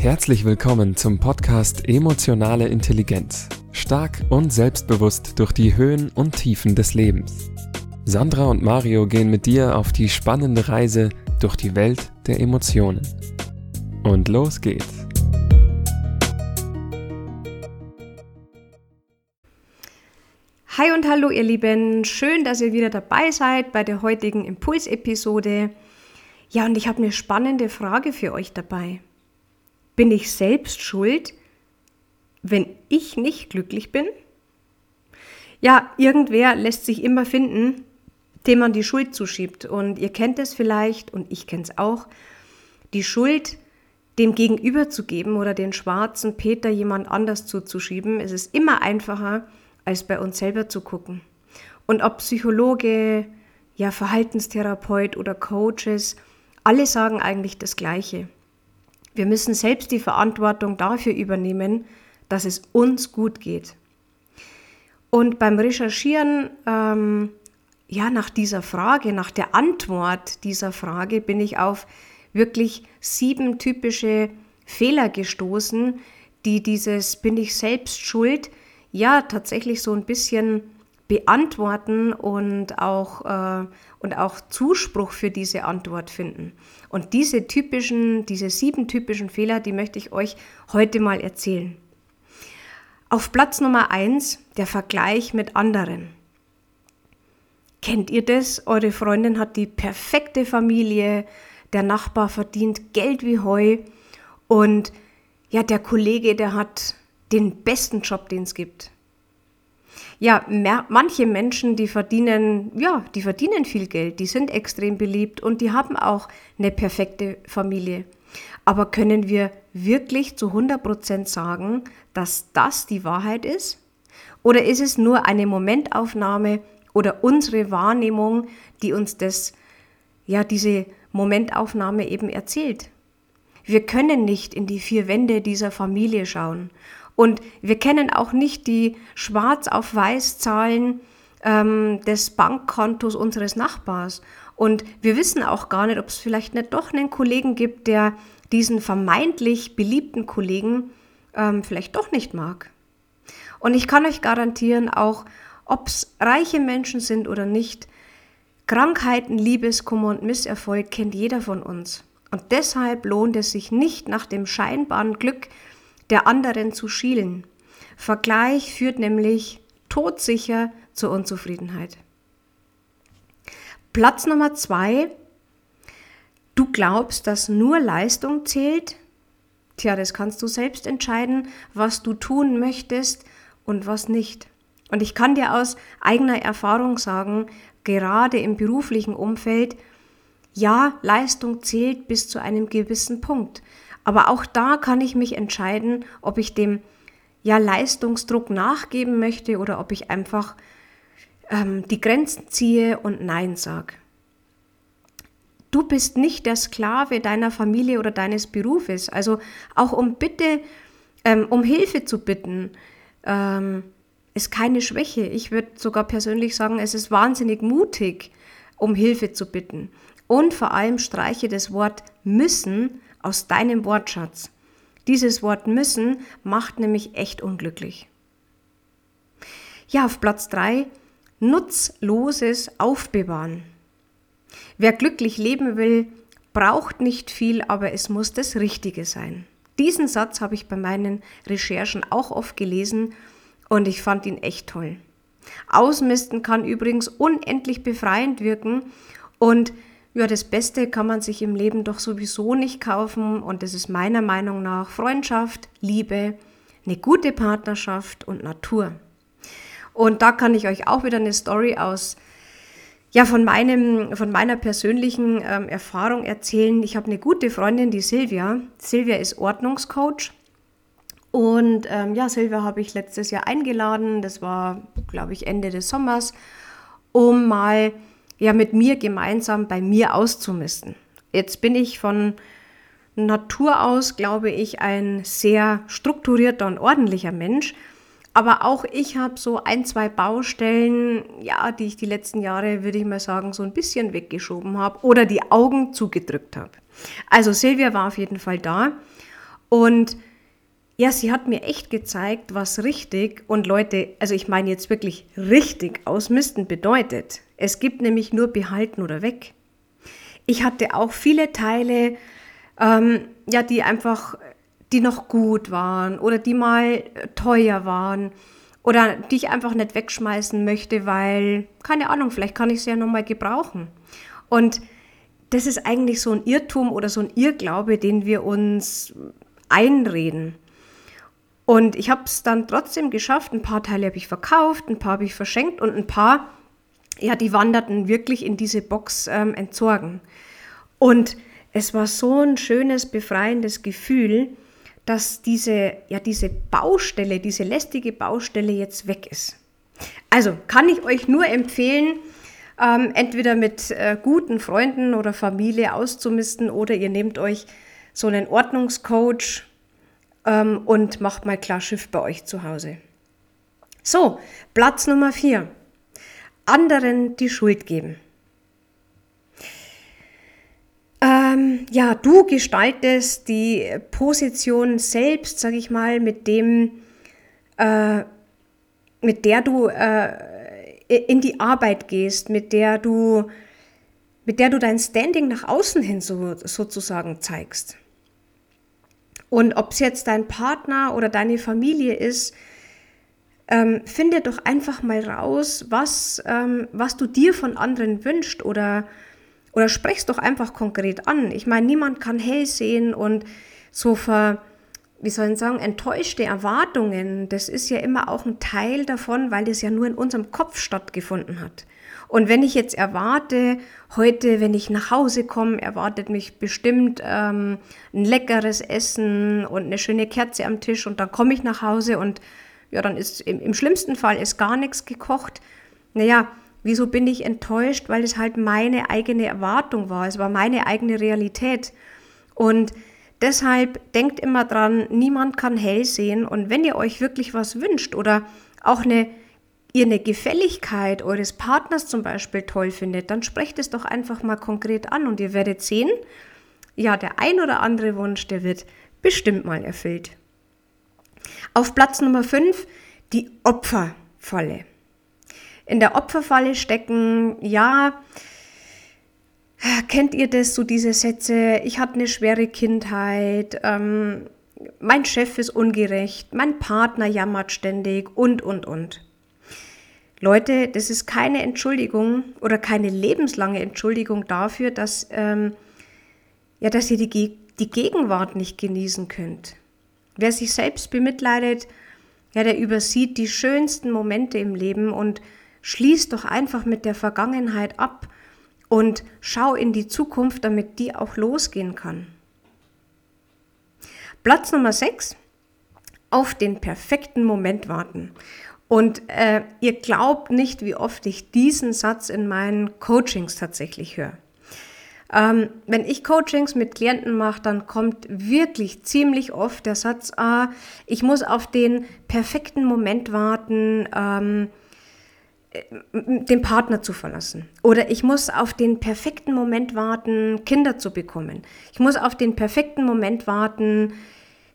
Herzlich willkommen zum Podcast Emotionale Intelligenz. Stark und selbstbewusst durch die Höhen und Tiefen des Lebens. Sandra und Mario gehen mit dir auf die spannende Reise durch die Welt der Emotionen. Und los geht's. Hi und hallo ihr Lieben, schön, dass ihr wieder dabei seid bei der heutigen Impulsepisode. Ja, und ich habe eine spannende Frage für euch dabei. Bin ich selbst schuld, wenn ich nicht glücklich bin? Ja, irgendwer lässt sich immer finden, dem man die Schuld zuschiebt. Und ihr kennt es vielleicht und ich kenne es auch. Die Schuld dem Gegenüber zu geben oder den schwarzen Peter jemand anders zuzuschieben, es ist immer einfacher, als bei uns selber zu gucken. Und ob Psychologe, ja, Verhaltenstherapeut oder Coaches, alle sagen eigentlich das Gleiche. Wir müssen selbst die Verantwortung dafür übernehmen, dass es uns gut geht. Und beim Recherchieren ähm, ja, nach dieser Frage, nach der Antwort dieser Frage bin ich auf wirklich sieben typische Fehler gestoßen, die dieses bin ich selbst schuld ja tatsächlich so ein bisschen beantworten und auch, äh, und auch Zuspruch für diese Antwort finden. Und diese typischen, diese sieben typischen Fehler, die möchte ich euch heute mal erzählen. Auf Platz Nummer eins der Vergleich mit anderen. Kennt ihr das? Eure Freundin hat die perfekte Familie, der Nachbar verdient Geld wie Heu und ja, der Kollege, der hat den besten Job, den es gibt ja, mehr, manche Menschen, die verdienen, ja, die verdienen viel Geld, die sind extrem beliebt und die haben auch eine perfekte Familie. Aber können wir wirklich zu 100% sagen, dass das die Wahrheit ist? Oder ist es nur eine Momentaufnahme oder unsere Wahrnehmung, die uns das, ja, diese Momentaufnahme eben erzählt? Wir können nicht in die vier Wände dieser Familie schauen und wir kennen auch nicht die Schwarz auf Weiß Zahlen ähm, des Bankkontos unseres Nachbars. Und wir wissen auch gar nicht, ob es vielleicht nicht doch einen Kollegen gibt, der diesen vermeintlich beliebten Kollegen ähm, vielleicht doch nicht mag. Und ich kann euch garantieren, auch ob es reiche Menschen sind oder nicht, Krankheiten, Liebeskummer und Misserfolg kennt jeder von uns. Und deshalb lohnt es sich nicht nach dem scheinbaren Glück der anderen zu schielen. Vergleich führt nämlich todsicher zur Unzufriedenheit. Platz Nummer zwei. Du glaubst, dass nur Leistung zählt? Tja, das kannst du selbst entscheiden, was du tun möchtest und was nicht. Und ich kann dir aus eigener Erfahrung sagen, gerade im beruflichen Umfeld, ja, Leistung zählt bis zu einem gewissen Punkt. Aber auch da kann ich mich entscheiden, ob ich dem ja, Leistungsdruck nachgeben möchte oder ob ich einfach ähm, die Grenzen ziehe und Nein sage. Du bist nicht der Sklave deiner Familie oder deines Berufes. Also auch um Bitte, ähm, um Hilfe zu bitten, ähm, ist keine Schwäche. Ich würde sogar persönlich sagen, es ist wahnsinnig mutig, um Hilfe zu bitten. Und vor allem streiche das Wort müssen aus deinem Wortschatz. Dieses Wort müssen macht nämlich echt unglücklich. Ja, auf Platz 3, nutzloses Aufbewahren. Wer glücklich leben will, braucht nicht viel, aber es muss das Richtige sein. Diesen Satz habe ich bei meinen Recherchen auch oft gelesen und ich fand ihn echt toll. Ausmisten kann übrigens unendlich befreiend wirken und ja, das Beste kann man sich im Leben doch sowieso nicht kaufen und das ist meiner Meinung nach Freundschaft, Liebe, eine gute Partnerschaft und Natur. Und da kann ich euch auch wieder eine Story aus ja, von, meinem, von meiner persönlichen ähm, Erfahrung erzählen. Ich habe eine gute Freundin, die Silvia. Silvia ist Ordnungscoach. Und ähm, ja, Silvia habe ich letztes Jahr eingeladen. Das war, glaube ich, Ende des Sommers, um mal ja mit mir gemeinsam bei mir auszumisten. Jetzt bin ich von Natur aus, glaube ich, ein sehr strukturierter und ordentlicher Mensch. Aber auch ich habe so ein, zwei Baustellen, ja, die ich die letzten Jahre, würde ich mal sagen, so ein bisschen weggeschoben habe oder die Augen zugedrückt habe. Also Silvia war auf jeden Fall da Und ja, sie hat mir echt gezeigt, was richtig und Leute, also ich meine jetzt wirklich richtig ausmisten bedeutet. Es gibt nämlich nur behalten oder weg. Ich hatte auch viele Teile, ähm, ja, die einfach, die noch gut waren oder die mal teuer waren oder die ich einfach nicht wegschmeißen möchte, weil, keine Ahnung, vielleicht kann ich sie ja nochmal gebrauchen. Und das ist eigentlich so ein Irrtum oder so ein Irrglaube, den wir uns einreden. Und ich habe es dann trotzdem geschafft. Ein paar Teile habe ich verkauft, ein paar habe ich verschenkt und ein paar, ja, die wanderten wirklich in diese Box ähm, entsorgen. Und es war so ein schönes, befreiendes Gefühl, dass diese, ja, diese Baustelle, diese lästige Baustelle jetzt weg ist. Also kann ich euch nur empfehlen, ähm, entweder mit äh, guten Freunden oder Familie auszumisten oder ihr nehmt euch so einen Ordnungscoach ähm, und macht mal klar Schiff bei euch zu Hause. So, Platz Nummer vier. Anderen die Schuld geben. Ähm, ja, du gestaltest die Position selbst, sage ich mal, mit dem, äh, mit der du äh, in die Arbeit gehst, mit der du, mit der du dein Standing nach außen hin so, sozusagen zeigst. Und ob es jetzt dein Partner oder deine Familie ist, ähm, finde doch einfach mal raus, was, ähm, was du dir von anderen wünschst oder, oder sprechst doch einfach konkret an. Ich meine, niemand kann hell sehen und so ver, wie soll ich sagen, enttäuschte Erwartungen, das ist ja immer auch ein Teil davon, weil das ja nur in unserem Kopf stattgefunden hat. Und wenn ich jetzt erwarte, heute, wenn ich nach Hause komme, erwartet mich bestimmt ähm, ein leckeres Essen und eine schöne Kerze am Tisch und dann komme ich nach Hause und ja, dann ist im, im schlimmsten Fall ist gar nichts gekocht. Naja, wieso bin ich enttäuscht? Weil es halt meine eigene Erwartung war. Es war meine eigene Realität. Und deshalb denkt immer dran, niemand kann hell sehen. Und wenn ihr euch wirklich was wünscht oder auch eine ihr eine Gefälligkeit eures Partners zum Beispiel toll findet, dann sprecht es doch einfach mal konkret an und ihr werdet sehen, ja, der ein oder andere Wunsch, der wird bestimmt mal erfüllt. Auf Platz Nummer 5 die Opferfalle. In der Opferfalle stecken, ja, kennt ihr das, so diese Sätze, ich hatte eine schwere Kindheit, ähm, mein Chef ist ungerecht, mein Partner jammert ständig und, und, und. Leute, das ist keine Entschuldigung oder keine lebenslange Entschuldigung dafür, dass, ähm, ja, dass ihr die, die Gegenwart nicht genießen könnt. Wer sich selbst bemitleidet, ja, der übersieht die schönsten Momente im Leben und schließt doch einfach mit der Vergangenheit ab und schau in die Zukunft, damit die auch losgehen kann. Platz Nummer 6. Auf den perfekten Moment warten. Und äh, ihr glaubt nicht, wie oft ich diesen Satz in meinen Coachings tatsächlich höre. Ähm, wenn ich Coachings mit Klienten mache, dann kommt wirklich ziemlich oft der Satz, ah, ich muss auf den perfekten Moment warten, ähm, äh, den Partner zu verlassen. Oder ich muss auf den perfekten Moment warten, Kinder zu bekommen. Ich muss auf den perfekten Moment warten,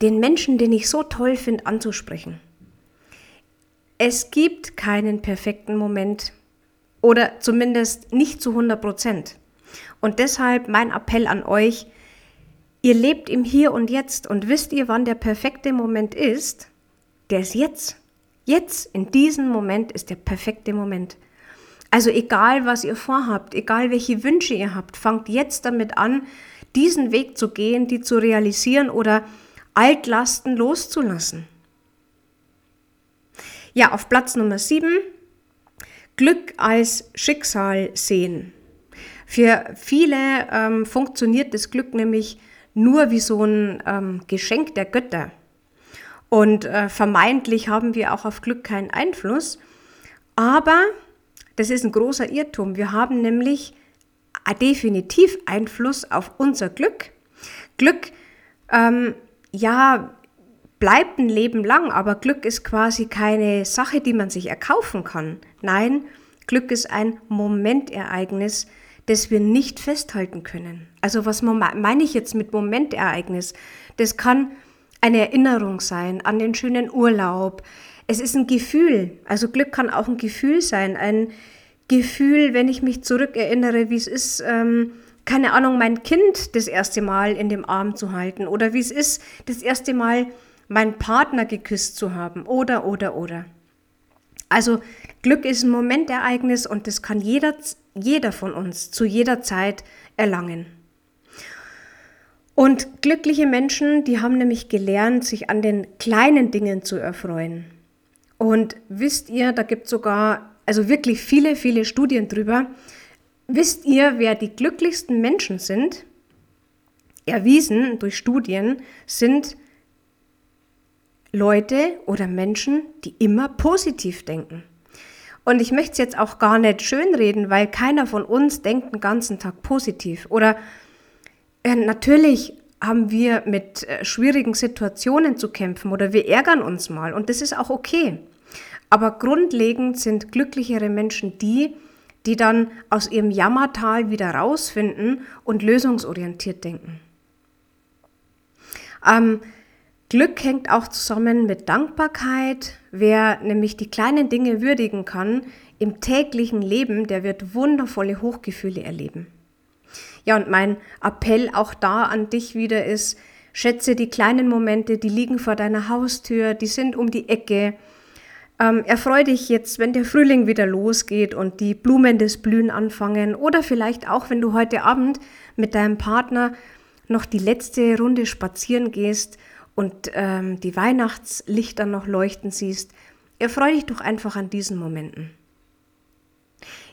den Menschen, den ich so toll finde, anzusprechen. Es gibt keinen perfekten Moment oder zumindest nicht zu 100 Prozent. Und deshalb mein Appell an euch, ihr lebt im Hier und Jetzt und wisst ihr, wann der perfekte Moment ist? Der ist jetzt. Jetzt, in diesem Moment ist der perfekte Moment. Also egal, was ihr vorhabt, egal welche Wünsche ihr habt, fangt jetzt damit an, diesen Weg zu gehen, die zu realisieren oder Altlasten loszulassen. Ja, auf Platz Nummer 7, Glück als Schicksal sehen. Für viele ähm, funktioniert das Glück nämlich nur wie so ein ähm, Geschenk der Götter. Und äh, vermeintlich haben wir auch auf Glück keinen Einfluss. Aber das ist ein großer Irrtum. Wir haben nämlich äh, definitiv Einfluss auf unser Glück. Glück, ähm, ja, bleibt ein Leben lang, aber Glück ist quasi keine Sache, die man sich erkaufen kann. Nein, Glück ist ein Momentereignis, das wir nicht festhalten können. Also was meine ich jetzt mit Momentereignis? Das kann eine Erinnerung sein an den schönen Urlaub. Es ist ein Gefühl. Also Glück kann auch ein Gefühl sein. Ein Gefühl, wenn ich mich zurückerinnere, wie es ist, ähm, keine Ahnung, mein Kind das erste Mal in dem Arm zu halten oder wie es ist, das erste Mal meinen Partner geküsst zu haben oder, oder, oder. Also Glück ist ein Momentereignis und das kann jeder, jeder von uns zu jeder Zeit erlangen. Und glückliche Menschen, die haben nämlich gelernt, sich an den kleinen Dingen zu erfreuen. Und wisst ihr, da gibt es sogar, also wirklich viele, viele Studien drüber, wisst ihr, wer die glücklichsten Menschen sind? Erwiesen durch Studien sind Leute oder Menschen, die immer positiv denken. Und ich möchte es jetzt auch gar nicht schönreden, weil keiner von uns denkt den ganzen Tag positiv. Oder natürlich haben wir mit äh, schwierigen Situationen zu kämpfen oder wir ärgern uns mal und das ist auch okay. Aber grundlegend sind glücklichere Menschen die, die dann aus ihrem Jammertal wieder rausfinden und lösungsorientiert denken. Ähm, Glück hängt auch zusammen mit Dankbarkeit. Wer nämlich die kleinen Dinge würdigen kann im täglichen Leben, der wird wundervolle Hochgefühle erleben. Ja, und mein Appell auch da an dich wieder ist, schätze die kleinen Momente, die liegen vor deiner Haustür, die sind um die Ecke. Ähm, erfreu dich jetzt, wenn der Frühling wieder losgeht und die Blumen des Blühen anfangen oder vielleicht auch, wenn du heute Abend mit deinem Partner noch die letzte Runde spazieren gehst und ähm, die Weihnachtslichter noch leuchten siehst, erfreu dich doch einfach an diesen Momenten.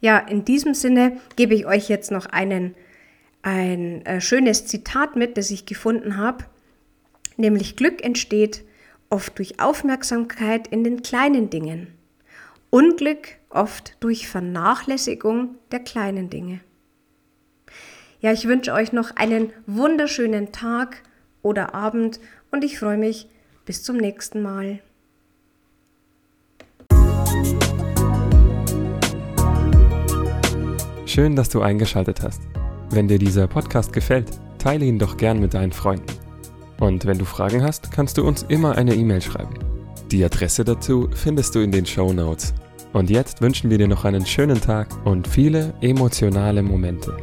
Ja, in diesem Sinne gebe ich euch jetzt noch einen, ein äh, schönes Zitat mit, das ich gefunden habe, nämlich Glück entsteht oft durch Aufmerksamkeit in den kleinen Dingen, Unglück oft durch Vernachlässigung der kleinen Dinge. Ja, ich wünsche euch noch einen wunderschönen Tag oder Abend und ich freue mich bis zum nächsten Mal. Schön, dass du eingeschaltet hast. Wenn dir dieser Podcast gefällt, teile ihn doch gern mit deinen Freunden. Und wenn du Fragen hast, kannst du uns immer eine E-Mail schreiben. Die Adresse dazu findest du in den Show Notes. Und jetzt wünschen wir dir noch einen schönen Tag und viele emotionale Momente.